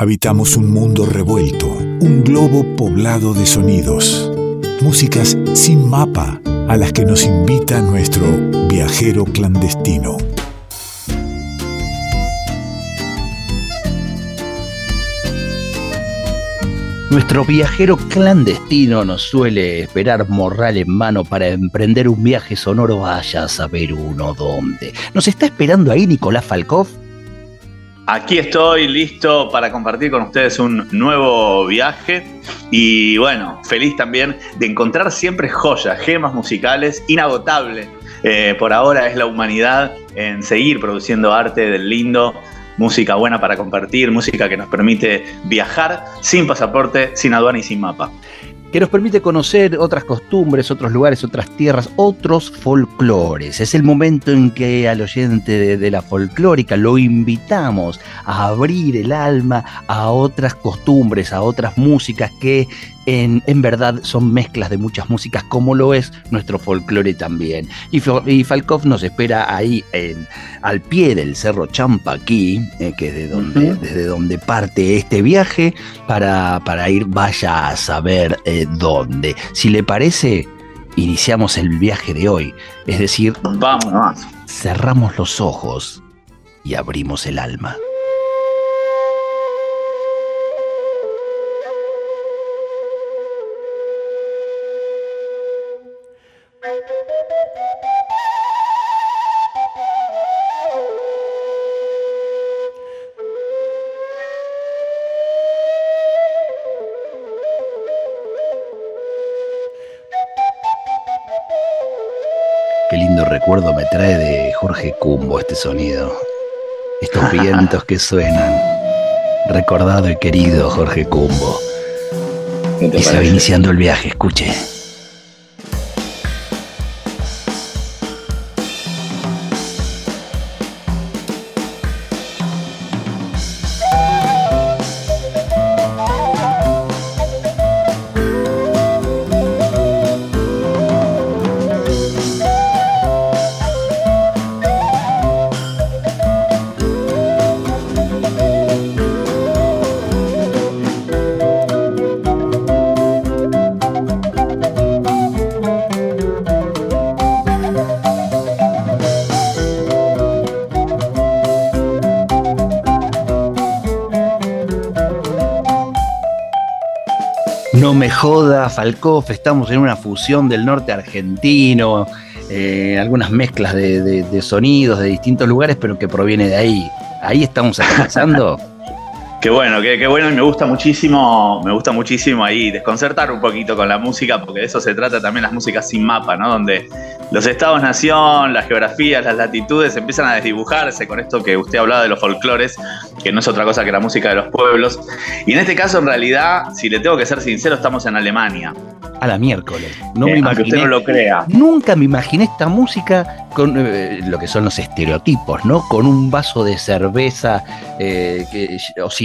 Habitamos un mundo revuelto, un globo poblado de sonidos, músicas sin mapa a las que nos invita nuestro viajero clandestino. Nuestro viajero clandestino nos suele esperar morral en mano para emprender un viaje sonoro vaya a saber uno dónde. ¿Nos está esperando ahí Nicolás Falkov? Aquí estoy listo para compartir con ustedes un nuevo viaje y bueno, feliz también de encontrar siempre joyas, gemas musicales, inagotable. Eh, por ahora es la humanidad en seguir produciendo arte del lindo música buena para compartir, música que nos permite viajar sin pasaporte, sin aduana y sin mapa. Que nos permite conocer otras costumbres, otros lugares, otras tierras, otros folclores. Es el momento en que al oyente de, de la folclórica lo invitamos a abrir el alma a otras costumbres, a otras músicas que en, verdad son mezclas de muchas músicas, como lo es nuestro folclore también. Y, y Falkov nos espera ahí en, al pie del Cerro Champaquí, eh, que es de donde, desde donde parte este viaje, para, para ir, vaya a saber eh, dónde. Si le parece, iniciamos el viaje de hoy. Es decir, Vamos. cerramos los ojos y abrimos el alma. Recuerdo me trae de Jorge Cumbo este sonido. Estos vientos que suenan. Recordado y querido Jorge Cumbo. Y se va iniciando el viaje, escuche. Me joda, estamos en una fusión del norte argentino, eh, algunas mezclas de, de- de sonidos de distintos lugares, pero que proviene de ahí. Ahí estamos aterrizando. Qué bueno, qué, qué bueno y me gusta muchísimo, me gusta muchísimo ahí desconcertar un poquito con la música, porque de eso se trata también las músicas sin mapa, ¿no? Donde los estados-nación, las geografías, las latitudes empiezan a desdibujarse con esto que usted hablaba de los folclores, que no es otra cosa que la música de los pueblos. Y en este caso, en realidad, si le tengo que ser sincero, estamos en Alemania. A la miércoles. No Eh, me aunque usted imaginé. no lo crea. Nunca me imaginé esta música con eh, lo que son los estereotipos, ¿no? Con un vaso de cerveza eh, que-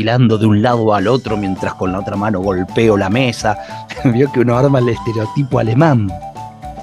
de un lado al otro mientras con la otra mano golpeo la mesa. Vio que uno arma el estereotipo alemán.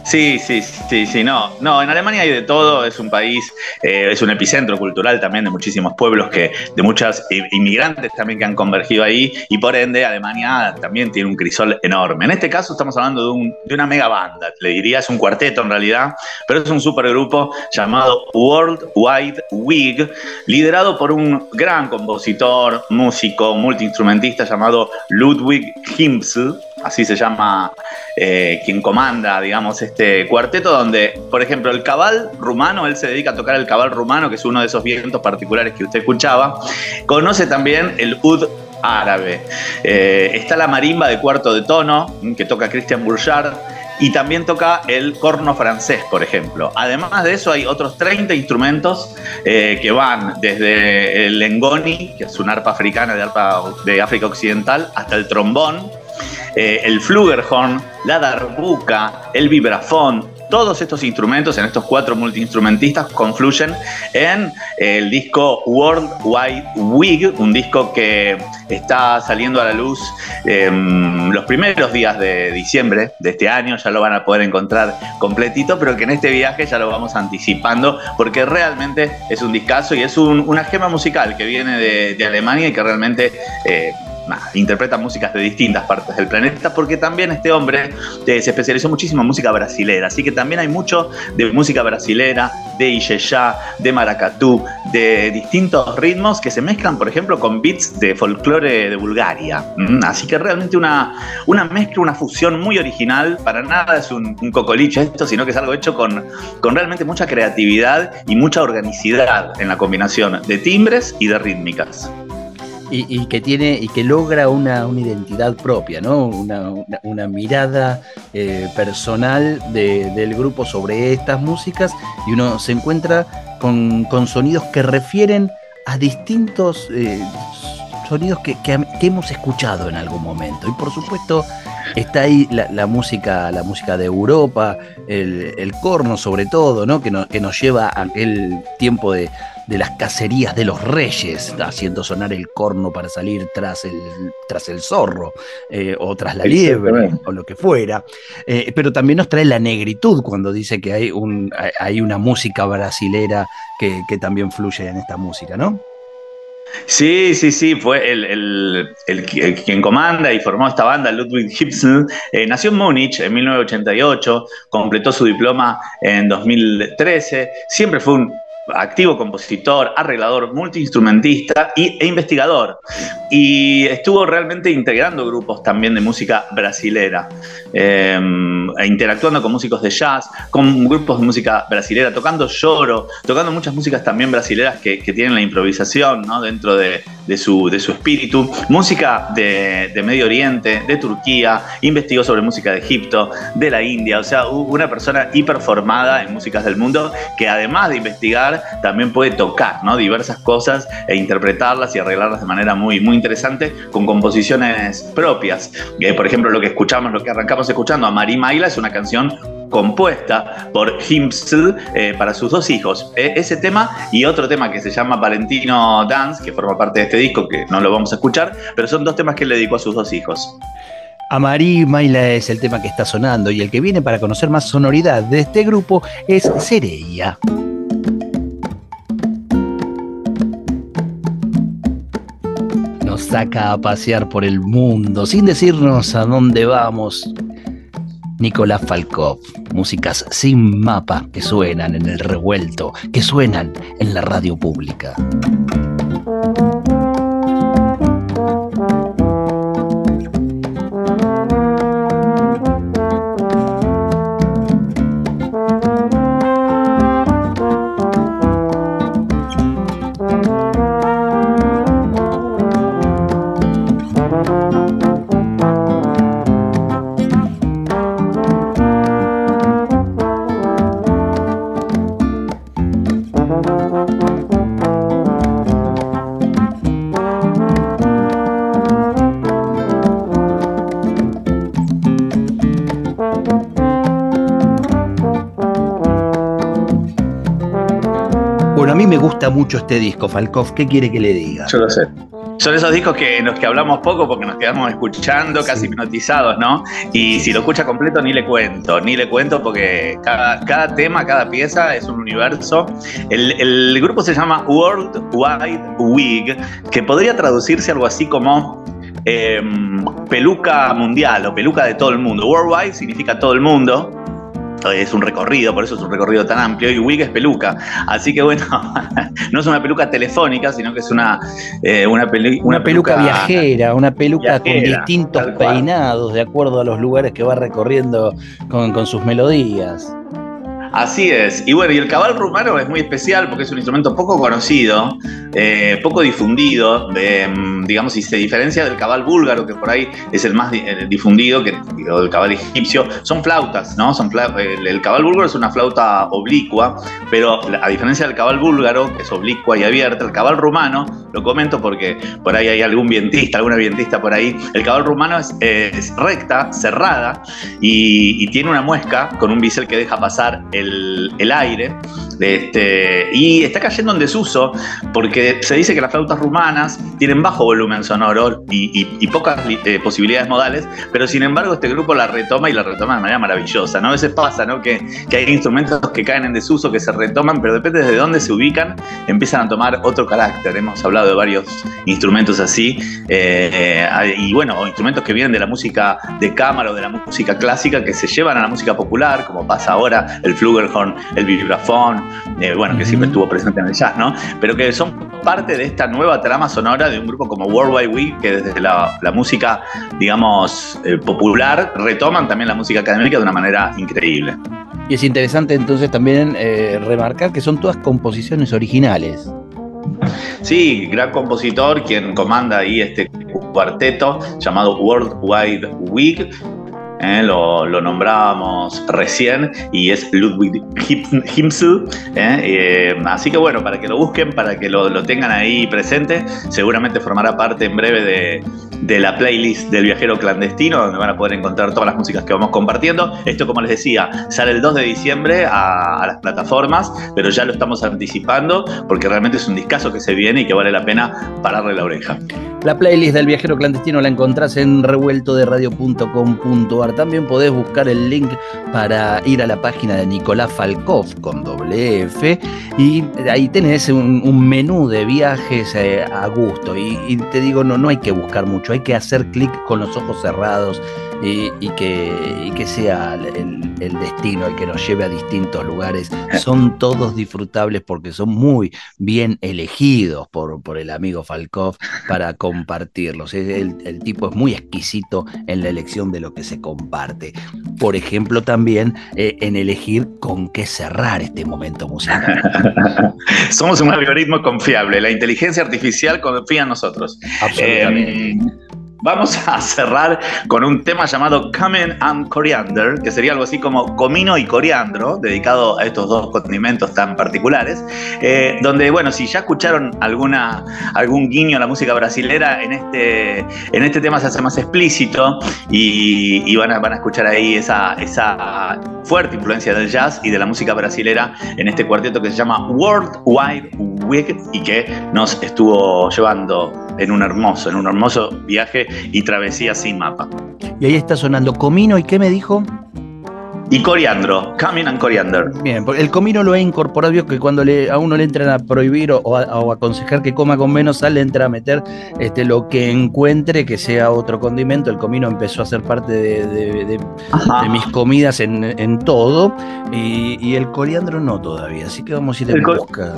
Sí, sí, sí, sí, no. No, en Alemania hay de todo, es un país, eh, es un epicentro cultural también de muchísimos pueblos que, de muchas i- inmigrantes también que han convergido ahí, y por ende Alemania también tiene un crisol enorme. En este caso estamos hablando de, un- de una mega banda, le diría, es un cuarteto en realidad, pero es un supergrupo llamado World Wide Wig, liderado por un gran compositor, músico, multiinstrumentista llamado Ludwig Himsl, así se llama eh, quien comanda, digamos, este cuarteto, donde, por ejemplo, el cabal rumano, él se dedica a tocar el cabal rumano, que es uno de esos vientos particulares que usted escuchaba, conoce también el ud árabe. Eh, está la marimba de cuarto de tono, que toca Christian Bourgeard, y también toca el corno francés, por ejemplo. Además de eso, hay otros 30 instrumentos eh, que van desde el lengoni, que es una arpa africana de, arpa de África Occidental, hasta el trombón, eh, el flugelhorn, la darbuka, el vibrafón, todos estos instrumentos, en estos cuatro multiinstrumentistas, confluyen en el disco World Wide Wig, un disco que está saliendo a la luz em, los primeros días de diciembre de este año, ya lo van a poder encontrar completito, pero que en este viaje ya lo vamos anticipando porque realmente es un discazo y es una gema musical que viene de, Alemania y que realmente... Eh, interpreta músicas de distintas partes del planeta, porque también este hombre eh, se especializó muchísimo en música brasilera, así que también hay mucho de música brasilera, de Iyeyá, de maracatú, de distintos ritmos que se mezclan, por ejemplo, con beats de folclore de Bulgaria. Así que realmente una, una mezcla, una fusión muy original, para nada es un, un cocoliche esto, sino que es algo hecho con, con realmente mucha creatividad y mucha organicidad en la combinación de timbres y de rítmicas y, que tiene y que logra una, identidad propia, ¿no? Una, mirada eh, personal del grupo sobre estas músicas y uno se encuentra con, sonidos que refieren a distintos eh, sonidos que, hemos escuchado en algún momento. Y por supuesto está ahí la, música, la música de Europa, el, corno sobre todo, ¿no? que, que nos lleva a aquel tiempo de, de las cacerías de los reyes, haciendo sonar el corno para salir tras el, tras el zorro eh, o tras la liebre o lo que fuera. Eh, pero también nos trae la negritud cuando dice que hay, un, hay una música brasilera que, también fluye en esta música, ¿no? Sí, sí, sí, fue el, quien comanda y formó esta banda, Ludwig Hipsel, eh, nació en Múnich en 1988, completó su diploma en 2013, siempre fue un activo compositor, arreglador, multiinstrumentista y, e investigador. Y estuvo realmente integrando grupos también de música brasilera, em, e interactuando con músicos de jazz, con grupos de música brasilera, tocando lloro, tocando muchas músicas también brasileras que, tienen la improvisación ¿no? dentro de, su, de, su, espíritu. Música de, de, Medio Oriente, de Turquía, investigó sobre música de Egipto, de la India, o sea, una persona hiperformada en músicas del mundo que además de investigar, también puede tocar ¿no? diversas cosas e interpretarlas y arreglarlas de manera muy, muy interesante con composiciones propias. Eh, por ejemplo, lo que escuchamos, lo que arrancamos escuchando a Marí Maila es una canción compuesta por Himsl eh, para sus dos hijos. Eh, ese tema y otro tema que se llama Valentino Dance, que forma parte de este disco, que no lo vamos a escuchar, pero son dos temas que él le dedicó a sus dos hijos. Marí Maila es el tema que está sonando y el que viene para conocer más sonoridad de este grupo es Sereia. Saca a pasear por el mundo sin decirnos a dónde vamos. Nicolás Falkov, músicas sin mapa que suenan en el revuelto, que suenan en la radio pública. Mucho este disco, Falkov. ¿Qué quiere que le diga? Yo lo sé. Son esos discos que en los que hablamos poco porque nos quedamos escuchando, casi hipnotizados, ¿no? Y si lo escucha completo, ni le cuento, ni le cuento porque cada, tema, cada pieza es un universo. El, grupo se llama World Wide Wig, que podría traducirse algo así como em, peluca mundial o peluca de todo el mundo. Worldwide significa todo el mundo es un recorrido, por eso es un recorrido tan amplio, y Wig es peluca. Así que bueno, no es una peluca telefónica, sino que es una, eh, una, peluca, viajera, una peluca con distintos peinados de acuerdo a los lugares que va recorriendo con, sus melodías. Así es. Y bueno, y el cabal rumano es muy especial porque es un instrumento poco conocido, eh, poco difundido, mm, digamos, y se diferencia del cabal búlgaro, que por ahí es el más eh, difundido, que, o del cabal egipcio. Son flautas, ¿no? Son el, cabal búlgaro es una flauta oblicua, pero a diferencia del cabal búlgaro, que es oblicua y abierta, el cabal rumano, lo comento porque por ahí hay algún vientista, alguna vientista por ahí, el cabal rumano es, recta, cerrada, y, y tiene una muesca con un bisel que deja pasar el, aire. Este, y está cayendo en desuso porque se dice que las flautas rumanas tienen bajo volumen sonoro y, pocas eh, posibilidades modales, pero sin embargo este grupo la retoma y la retoma de manera maravillosa. ¿no? A veces pasa ¿no? que, hay instrumentos que caen en desuso, que se retoman, pero depende de dónde se ubican, empiezan a tomar otro carácter. Hemos hablado de varios instrumentos así, eh, y bueno, instrumentos que vienen de la música de cámara o de la música clásica que se llevan a la música popular, como pasa ahora, el flugelhorn, el vibrafón, eh, bueno, que siempre estuvo presente en el jazz, ¿no? Pero que son parte de esta nueva trama sonora de un grupo como Worldwide Week, que desde la, música, digamos, eh, popular, retoman también la música académica de una manera increíble. Y es interesante entonces también eh, remarcar que son todas composiciones originales. Sí, gran compositor, quien comanda ahí este cuarteto llamado Worldwide Week, ¿eh? lo, nombrábamos recién y es Ludwig Himsel. ¿eh? Eh, así que bueno, para que lo busquen, para que lo, tengan ahí presente, seguramente formará parte en breve de, la playlist del viajero clandestino, donde van a poder encontrar todas las músicas que vamos compartiendo. Esto, como les decía, sale el 2 de diciembre a, las plataformas, pero ya lo estamos anticipando porque realmente es un discazo que se viene y que vale la pena pararle la oreja. La playlist del viajero clandestino la encontrás en También podés buscar el link para ir a la página de Nicolás Falkov con doble F y ahí tenés un, menú de viajes eh, a gusto. Y, y, te digo, no, no hay que buscar mucho hay que hacer clic con los ojos cerrados y, que, que, sea el, destino el que nos lleve a distintos lugares. Son todos disfrutables porque son muy bien elegidos por, por el amigo Falkov para compartirlos. El, tipo es muy exquisito en la elección de lo que se comparte. Por ejemplo, también eh, en elegir con qué cerrar este momento musical. Somos un algoritmo confiable. La inteligencia artificial confía en nosotros. Absolutamente. Em, Vamos a cerrar con un tema llamado Coming and Coriander, que sería algo así como comino y coriandro, dedicado a estos dos condimentos tan particulares, eh, donde, bueno, si ya escucharon alguna, algún guiño a la música brasilera, en este, en este tema se hace más explícito y, van, a, van a escuchar ahí esa, esa fuerte influencia del jazz y de la música brasilera en este cuarteto que se llama World Wide Week y que nos estuvo llevando en un hermoso, en un hermoso viaje y travesía sin mapa. Y ahí está sonando comino y qué me dijo? Y coriandro, coming and coriander. Bien, porque el comino lo he incorporado, vio que cuando le, a uno le entran a prohibir o, a, aconsejar que coma con menos sal, le entra a meter este, lo que encuentre que sea otro condimento. El comino empezó a ser parte de, mis comidas en, todo y, el coriandro no todavía, así que vamos a ir en busca.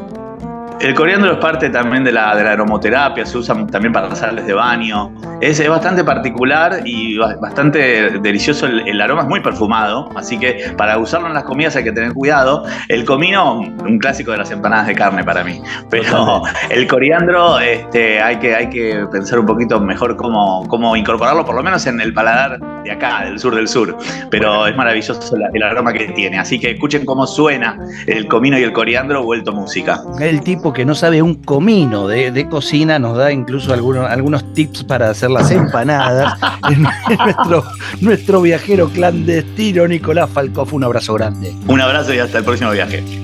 El coriandro es parte también de la, de la aromoterapia, se usa también para sales de baño. Es, bastante particular y bastante delicioso. El, aroma es muy perfumado, así que para usarlo en las comidas hay que tener cuidado. El comino, un clásico de las empanadas de carne para mí. Pero el coriandro este, hay, que, hay que pensar un poquito mejor cómo, cómo incorporarlo, por lo menos en el paladar de acá, del sur del sur. Pero es maravilloso el aroma que tiene. Así que escuchen cómo suena el comino y el coriandro vuelto música. El tipo que no sabe un comino de, cocina nos da incluso algunos, algunos tips para hacer las empanadas. nuestro, nuestro viajero clandestino Nicolás Falcoff, un abrazo grande. Un abrazo y hasta el próximo viaje.